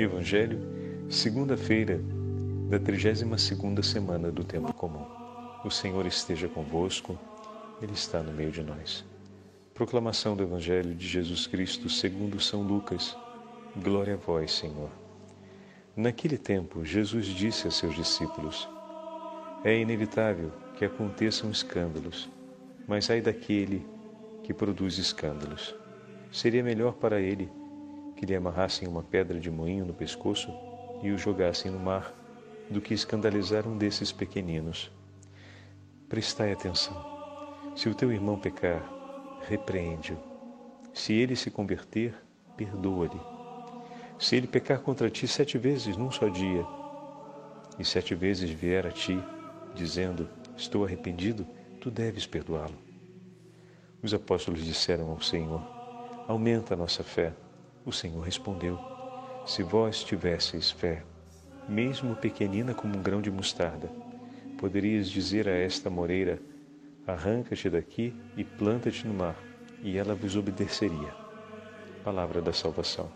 Evangelho, segunda-feira da 32ª semana do tempo comum. O Senhor esteja convosco, ele está no meio de nós. Proclamação do Evangelho de Jesus Cristo, segundo São Lucas. Glória a vós, Senhor. Naquele tempo, Jesus disse a seus discípulos: É inevitável que aconteçam escândalos, mas ai daquele que produz escândalos. Seria melhor para ele que lhe amarrassem uma pedra de moinho no pescoço e o jogassem no mar, do que escandalizar um desses pequeninos. Prestai atenção. Se o teu irmão pecar, repreende-o. Se ele se converter, perdoa-lhe. Se ele pecar contra ti sete vezes num só dia, e sete vezes vier a ti, dizendo: Estou arrependido, tu deves perdoá-lo. Os apóstolos disseram ao Senhor: Aumenta a nossa fé. O Senhor respondeu: Se vós tivesseis fé, mesmo pequenina como um grão de mostarda, poderias dizer a esta moreira: Arranca-te daqui e planta-te no mar, e ela vos obedeceria. Palavra da salvação.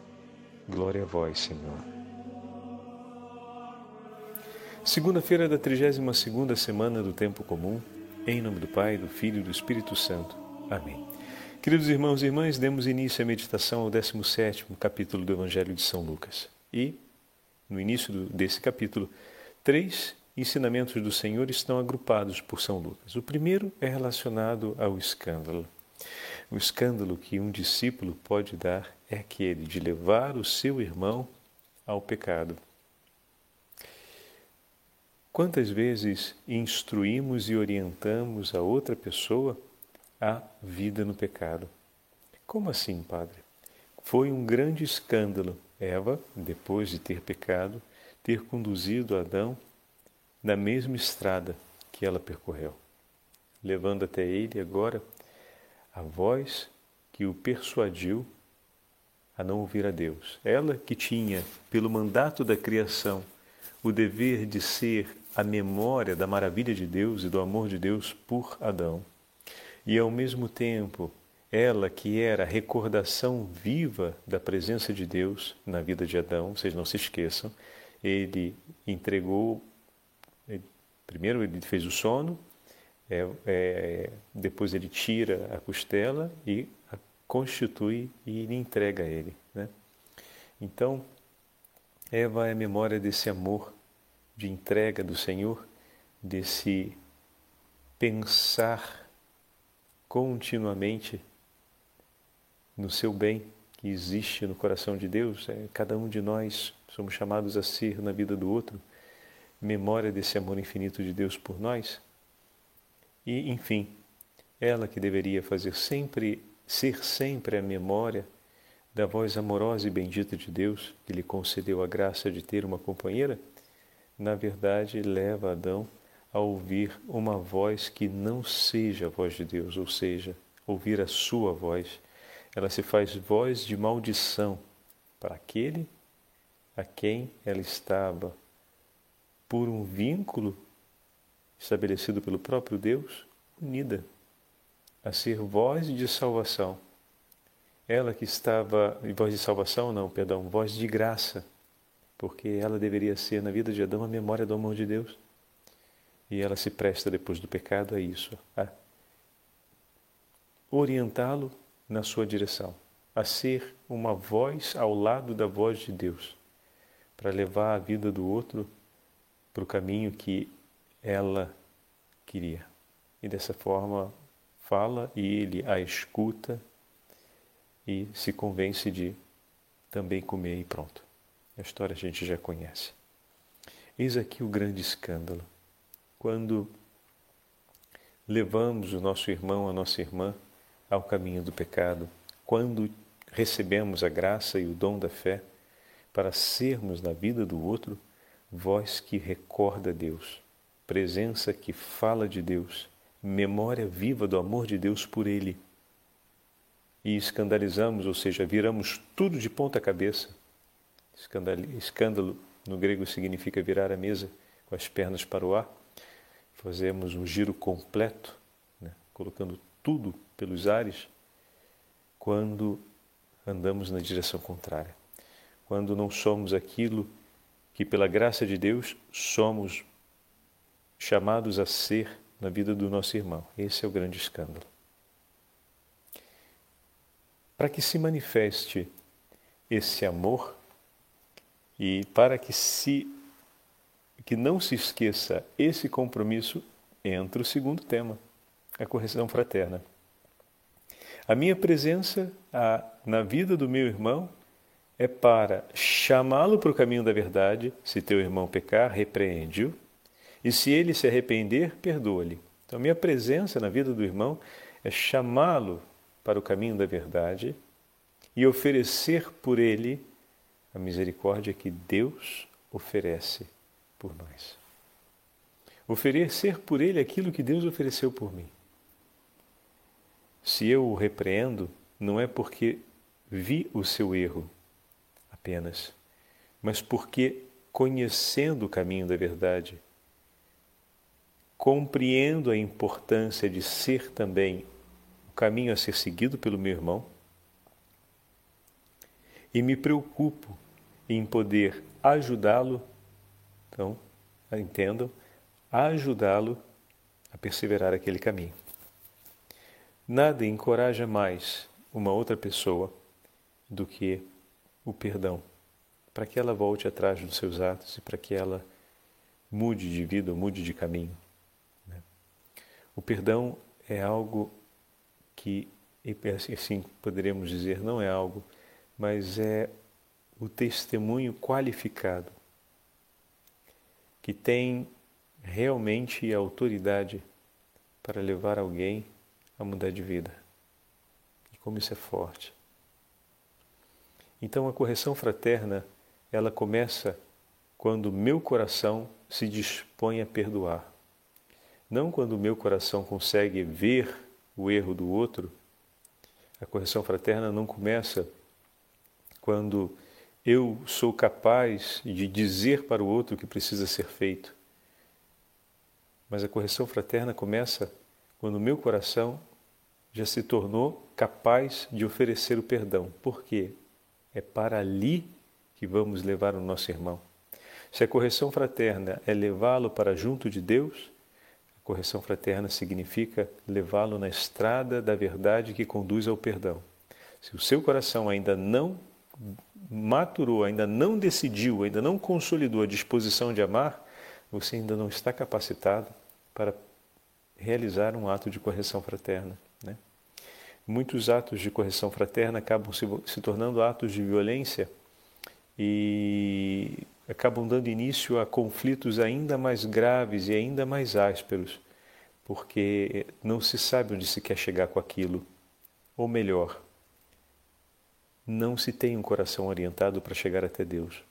Glória a vós, Senhor. Segunda-feira da 32 segunda semana do tempo comum, em nome do Pai, do Filho e do Espírito Santo. Amém. Queridos irmãos e irmãs, demos início à meditação ao 17 capítulo do Evangelho de São Lucas. E, no início desse capítulo, três ensinamentos do Senhor estão agrupados por São Lucas. O primeiro é relacionado ao escândalo. O escândalo que um discípulo pode dar é aquele de levar o seu irmão ao pecado. Quantas vezes instruímos e orientamos a outra pessoa a vida no pecado. Como assim, Padre? Foi um grande escândalo Eva, depois de ter pecado, ter conduzido Adão na mesma estrada que ela percorreu, levando até ele agora a voz que o persuadiu a não ouvir a Deus. Ela que tinha, pelo mandato da criação, o dever de ser a memória da maravilha de Deus e do amor de Deus por Adão e ao mesmo tempo ela que era a recordação viva da presença de Deus na vida de Adão, vocês não se esqueçam, ele entregou, primeiro ele fez o sono, é, é, depois ele tira a costela e a constitui e ele entrega a ele. Né? Então, Eva é a memória desse amor de entrega do Senhor, desse pensar continuamente no seu bem que existe no coração de Deus. É, cada um de nós somos chamados a ser na vida do outro memória desse amor infinito de Deus por nós. E, enfim, ela que deveria fazer sempre, ser sempre a memória da voz amorosa e bendita de Deus, que lhe concedeu a graça de ter uma companheira, na verdade leva Adão a ouvir uma voz que não seja a voz de Deus, ou seja, ouvir a sua voz. Ela se faz voz de maldição para aquele a quem ela estava, por um vínculo estabelecido pelo próprio Deus, unida a ser voz de salvação. Ela que estava, voz de salvação não, perdão, voz de graça, porque ela deveria ser na vida de Adão a memória do amor de Deus. E ela se presta, depois do pecado, a isso, a orientá-lo na sua direção, a ser uma voz ao lado da voz de Deus, para levar a vida do outro para o caminho que ela queria. E dessa forma fala e ele a escuta e se convence de também comer e pronto. A história a gente já conhece. Eis aqui o grande escândalo quando levamos o nosso irmão, a nossa irmã ao caminho do pecado, quando recebemos a graça e o dom da fé para sermos na vida do outro voz que recorda Deus, presença que fala de Deus, memória viva do amor de Deus por Ele. E escandalizamos, ou seja, viramos tudo de ponta cabeça. Escândalo no grego significa virar a mesa com as pernas para o ar fazemos um giro completo, né, colocando tudo pelos ares, quando andamos na direção contrária. quando não somos aquilo que, pela graça de Deus, somos chamados a ser na vida do nosso irmão. Esse é o grande escândalo. Para que se manifeste esse amor e para que se que não se esqueça esse compromisso, entra o segundo tema, a correção fraterna. A minha presença a, na vida do meu irmão é para chamá-lo para o caminho da verdade. Se teu irmão pecar, repreende-o. E se ele se arrepender, perdoa-lhe. Então, minha presença na vida do irmão é chamá-lo para o caminho da verdade e oferecer por ele a misericórdia que Deus oferece por nós. Oferecer por ele aquilo que Deus ofereceu por mim. Se eu o repreendo, não é porque vi o seu erro, apenas, mas porque, conhecendo o caminho da verdade, compreendo a importância de ser também o caminho a ser seguido pelo meu irmão e me preocupo em poder ajudá-lo, então, entendam, ajudá-lo a perseverar aquele caminho. Nada encoraja mais uma outra pessoa do que o perdão, para que ela volte atrás dos seus atos e para que ela mude de vida ou mude de caminho. Né? O perdão é algo que, assim poderíamos dizer, não é algo, mas é o testemunho qualificado que tem realmente autoridade para levar alguém a mudar de vida. E como isso é forte. Então a correção fraterna, ela começa quando meu coração se dispõe a perdoar. Não quando meu coração consegue ver o erro do outro. A correção fraterna não começa quando eu sou capaz de dizer para o outro o que precisa ser feito. Mas a correção fraterna começa quando o meu coração já se tornou capaz de oferecer o perdão. Por quê? É para ali que vamos levar o nosso irmão. Se a correção fraterna é levá-lo para junto de Deus, a correção fraterna significa levá-lo na estrada da verdade que conduz ao perdão. Se o seu coração ainda não maturou, ainda não decidiu, ainda não consolidou a disposição de amar, você ainda não está capacitado para realizar um ato de correção fraterna. Né? muitos atos de correção fraterna acabam se, se tornando atos de violência e acabam dando início a conflitos ainda mais graves e ainda mais ásperos, porque não se sabe onde se quer chegar com aquilo. Ou melhor, não se tem um coração orientado para chegar até Deus.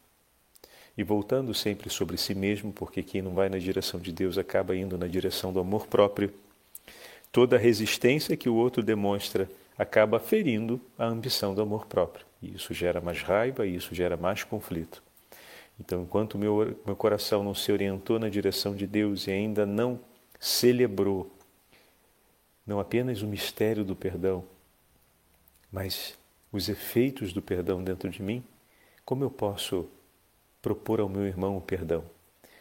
E voltando sempre sobre si mesmo, porque quem não vai na direção de Deus acaba indo na direção do amor próprio Toda resistência que o outro demonstra acaba ferindo a ambição do amor próprio. E isso gera mais raiva e isso gera mais conflito. Então, enquanto meu, meu coração não se orientou na direção de Deus e ainda não celebrou não apenas o mistério do perdão, mas os efeitos do perdão dentro de mim, como eu posso propor ao meu irmão o perdão?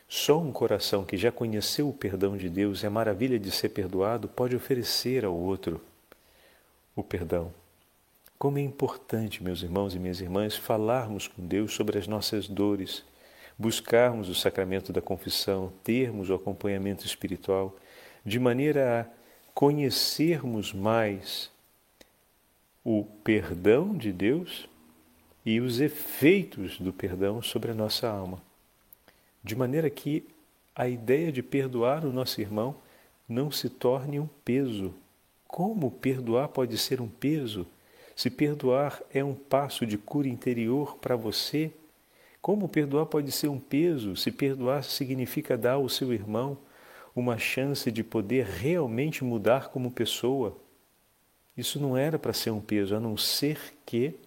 Só um coração que já conheceu o perdão de Deus e a maravilha de ser perdoado pode oferecer ao outro o perdão. Como é importante, meus irmãos e minhas irmãs, falarmos com Deus sobre as nossas dores, buscarmos o sacramento da confissão, termos o acompanhamento espiritual, de maneira a conhecermos mais o perdão de Deus e os efeitos do perdão sobre a nossa alma de maneira que a ideia de perdoar o nosso irmão não se torne um peso. Como perdoar pode ser um peso? Se perdoar é um passo de cura interior para você, como perdoar pode ser um peso? Se perdoar significa dar ao seu irmão uma chance de poder realmente mudar como pessoa. Isso não era para ser um peso, a não ser que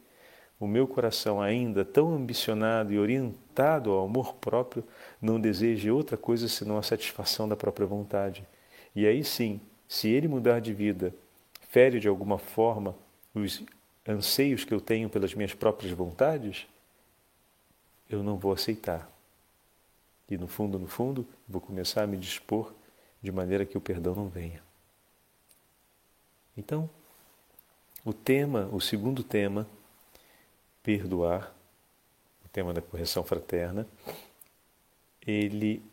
o meu coração, ainda tão ambicionado e orientado ao amor próprio, não deseje outra coisa senão a satisfação da própria vontade. E aí sim, se ele mudar de vida, fere de alguma forma os anseios que eu tenho pelas minhas próprias vontades, eu não vou aceitar. E no fundo, no fundo, vou começar a me dispor de maneira que o perdão não venha. Então, o tema, o segundo tema, perdoar, o tema da correção fraterna, ele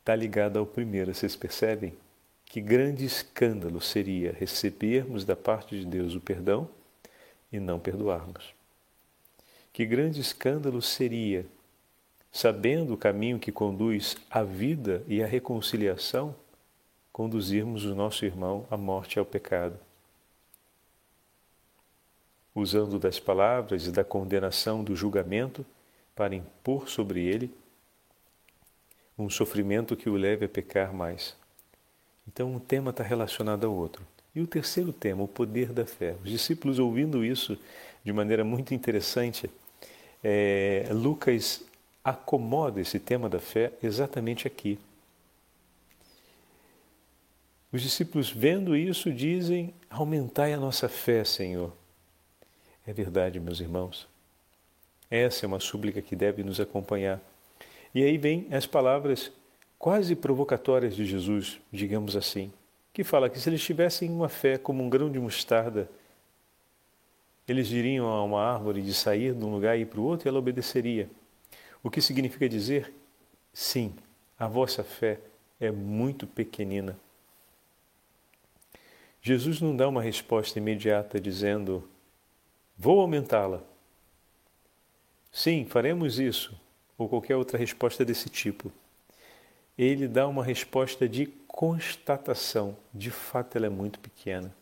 está ligado ao primeiro. Vocês percebem que grande escândalo seria recebermos da parte de Deus o perdão e não perdoarmos. Que grande escândalo seria, sabendo o caminho que conduz à vida e à reconciliação, conduzirmos o nosso irmão à morte e ao pecado. Usando das palavras e da condenação do julgamento para impor sobre ele um sofrimento que o leve a pecar mais. Então, um tema está relacionado ao outro. E o terceiro tema, o poder da fé. Os discípulos ouvindo isso de maneira muito interessante, é, Lucas acomoda esse tema da fé exatamente aqui. Os discípulos, vendo isso, dizem: Aumentai a nossa fé, Senhor. É verdade, meus irmãos. Essa é uma súplica que deve nos acompanhar. E aí vem as palavras quase provocatórias de Jesus, digamos assim, que fala que se eles tivessem uma fé como um grão de mostarda, eles diriam a uma árvore de sair de um lugar e ir para o outro e ela obedeceria. O que significa dizer, sim, a vossa fé é muito pequenina. Jesus não dá uma resposta imediata dizendo, vou aumentá-la. Sim, faremos isso, ou qualquer outra resposta desse tipo. Ele dá uma resposta de constatação, de fato ela é muito pequena.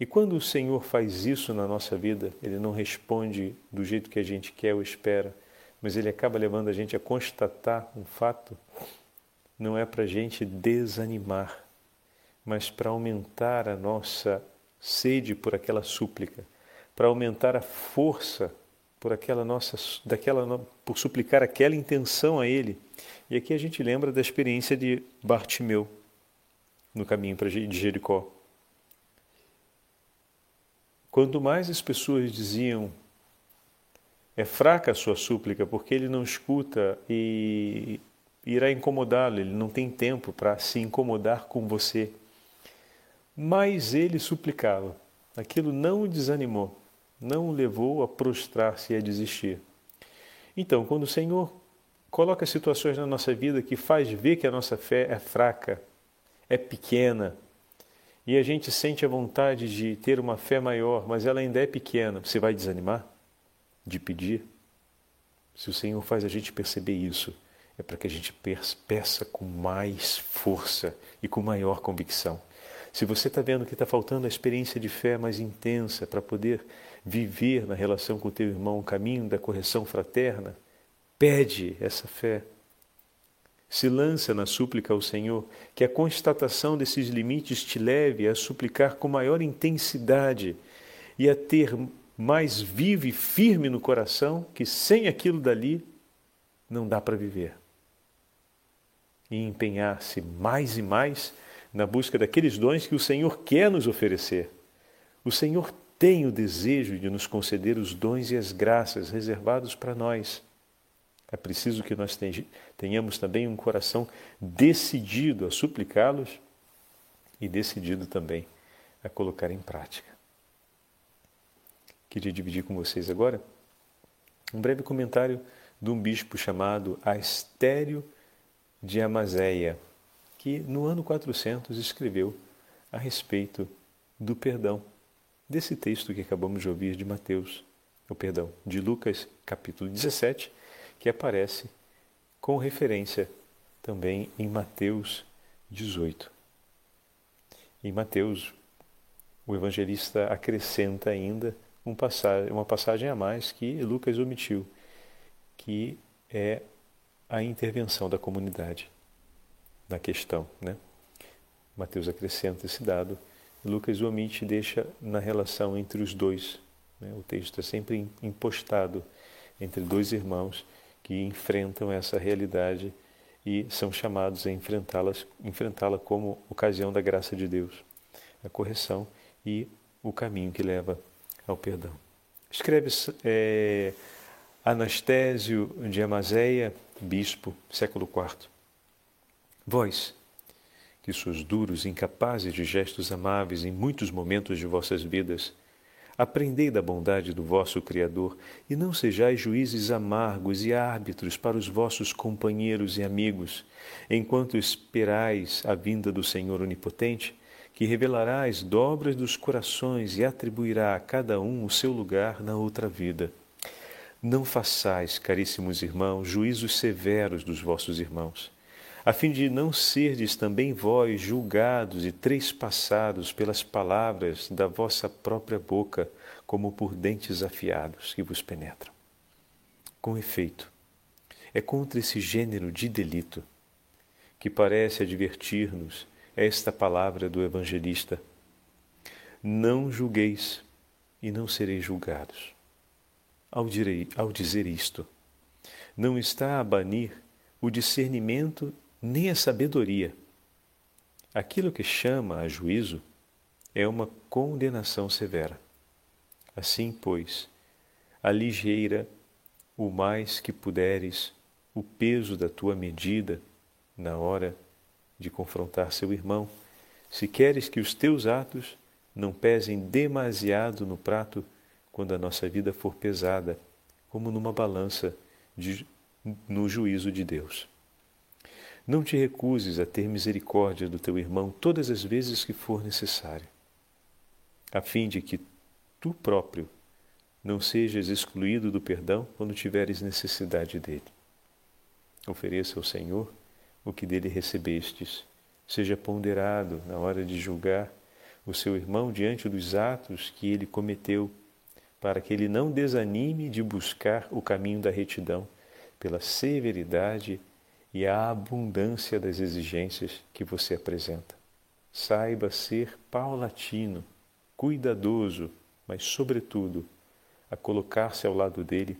E quando o Senhor faz isso na nossa vida, Ele não responde do jeito que a gente quer ou espera, mas Ele acaba levando a gente a constatar um fato, não é para a gente desanimar, mas para aumentar a nossa sede por aquela súplica, para aumentar a força por aquela nossa, daquela, por suplicar aquela intenção a Ele. E aqui a gente lembra da experiência de Bartimeu no caminho de Jericó. Quanto mais as pessoas diziam, é fraca a sua súplica, porque ele não escuta e irá incomodá-lo, ele não tem tempo para se incomodar com você. Mas ele suplicava, aquilo não o desanimou, não o levou a prostrar-se e a desistir. Então, quando o Senhor coloca situações na nossa vida que faz ver que a nossa fé é fraca, é pequena, e a gente sente a vontade de ter uma fé maior, mas ela ainda é pequena, você vai desanimar de pedir? Se o Senhor faz a gente perceber isso, é para que a gente peça com mais força e com maior convicção. Se você está vendo que está faltando a experiência de fé mais intensa para poder viver na relação com o teu irmão o caminho da correção fraterna, pede essa fé se lança na súplica ao Senhor, que a constatação desses limites te leve a suplicar com maior intensidade e a ter mais vivo e firme no coração que sem aquilo dali não dá para viver. E empenhar-se mais e mais na busca daqueles dons que o Senhor quer nos oferecer. O Senhor tem o desejo de nos conceder os dons e as graças reservados para nós. É preciso que nós tenhamos também um coração decidido a suplicá-los e decidido também a colocar em prática. Queria dividir com vocês agora um breve comentário de um bispo chamado Astério de Amazéia, que no ano 400 escreveu a respeito do perdão, desse texto que acabamos de ouvir de Mateus, o perdão, de Lucas, capítulo 17, que aparece com referência também em Mateus 18. Em Mateus, o evangelista acrescenta ainda um passagem, uma passagem a mais que Lucas omitiu, que é a intervenção da comunidade na questão. Né? Mateus acrescenta esse dado, Lucas omite e deixa na relação entre os dois. Né? O texto é sempre impostado entre dois irmãos que enfrentam essa realidade e são chamados a enfrentá-la enfrentá como ocasião da graça de Deus, a correção e o caminho que leva ao perdão. Escreve é, Anastésio de Amazeia, bispo, século IV. Vós, que sois duros, incapazes de gestos amáveis em muitos momentos de vossas vidas, aprendei da bondade do vosso Criador e não sejais juízes amargos e árbitros para os vossos companheiros e amigos, enquanto esperais a vinda do Senhor Onipotente, que revelará as dobras dos corações e atribuirá a cada um o seu lugar na outra vida. Não façais, caríssimos irmãos, juízos severos dos vossos irmãos a fim de não serdes também vós julgados e trespassados pelas palavras da vossa própria boca, como por dentes afiados que vos penetram. Com efeito, é contra esse gênero de delito que parece advertir-nos esta palavra do evangelista: Não julgueis e não sereis julgados. Ao, direi, ao dizer isto, não está a banir o discernimento nem a sabedoria. Aquilo que chama a juízo é uma condenação severa. Assim, pois, aligeira o mais que puderes o peso da tua medida na hora de confrontar seu irmão, se queres que os teus atos não pesem demasiado no prato quando a nossa vida for pesada, como numa balança de, no juízo de Deus. Não te recuses a ter misericórdia do teu irmão todas as vezes que for necessário, a fim de que tu próprio não sejas excluído do perdão quando tiveres necessidade dele. Ofereça ao Senhor o que dele recebestes. Seja ponderado na hora de julgar o seu irmão diante dos atos que ele cometeu, para que ele não desanime de buscar o caminho da retidão pela severidade e a abundância das exigências que você apresenta. Saiba ser paulatino, cuidadoso, mas, sobretudo, a colocar-se ao lado dele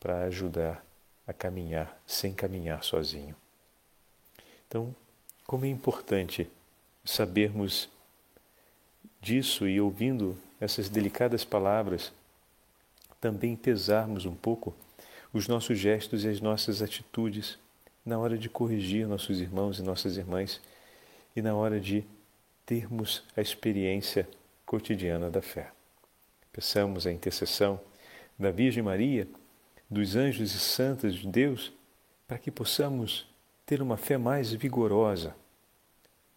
para ajudar a caminhar sem caminhar sozinho. Então, como é importante sabermos disso e ouvindo essas delicadas palavras, também pesarmos um pouco os nossos gestos e as nossas atitudes na hora de corrigir nossos irmãos e nossas irmãs e na hora de termos a experiência cotidiana da fé. Peçamos a intercessão da Virgem Maria, dos anjos e santos de Deus, para que possamos ter uma fé mais vigorosa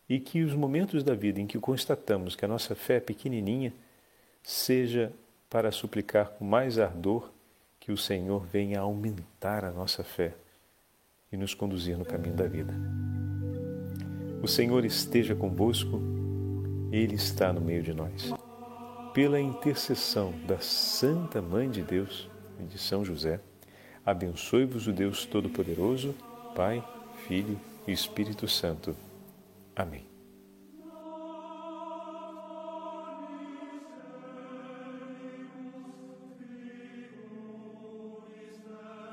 e que os momentos da vida em que constatamos que a nossa fé é pequenininha seja para suplicar com mais ardor que o Senhor venha aumentar a nossa fé e nos conduzir no caminho da vida. O Senhor esteja convosco, Ele está no meio de nós. Pela intercessão da Santa Mãe de Deus e de São José, abençoe-vos o Deus Todo-Poderoso, Pai, Filho e Espírito Santo. Amém.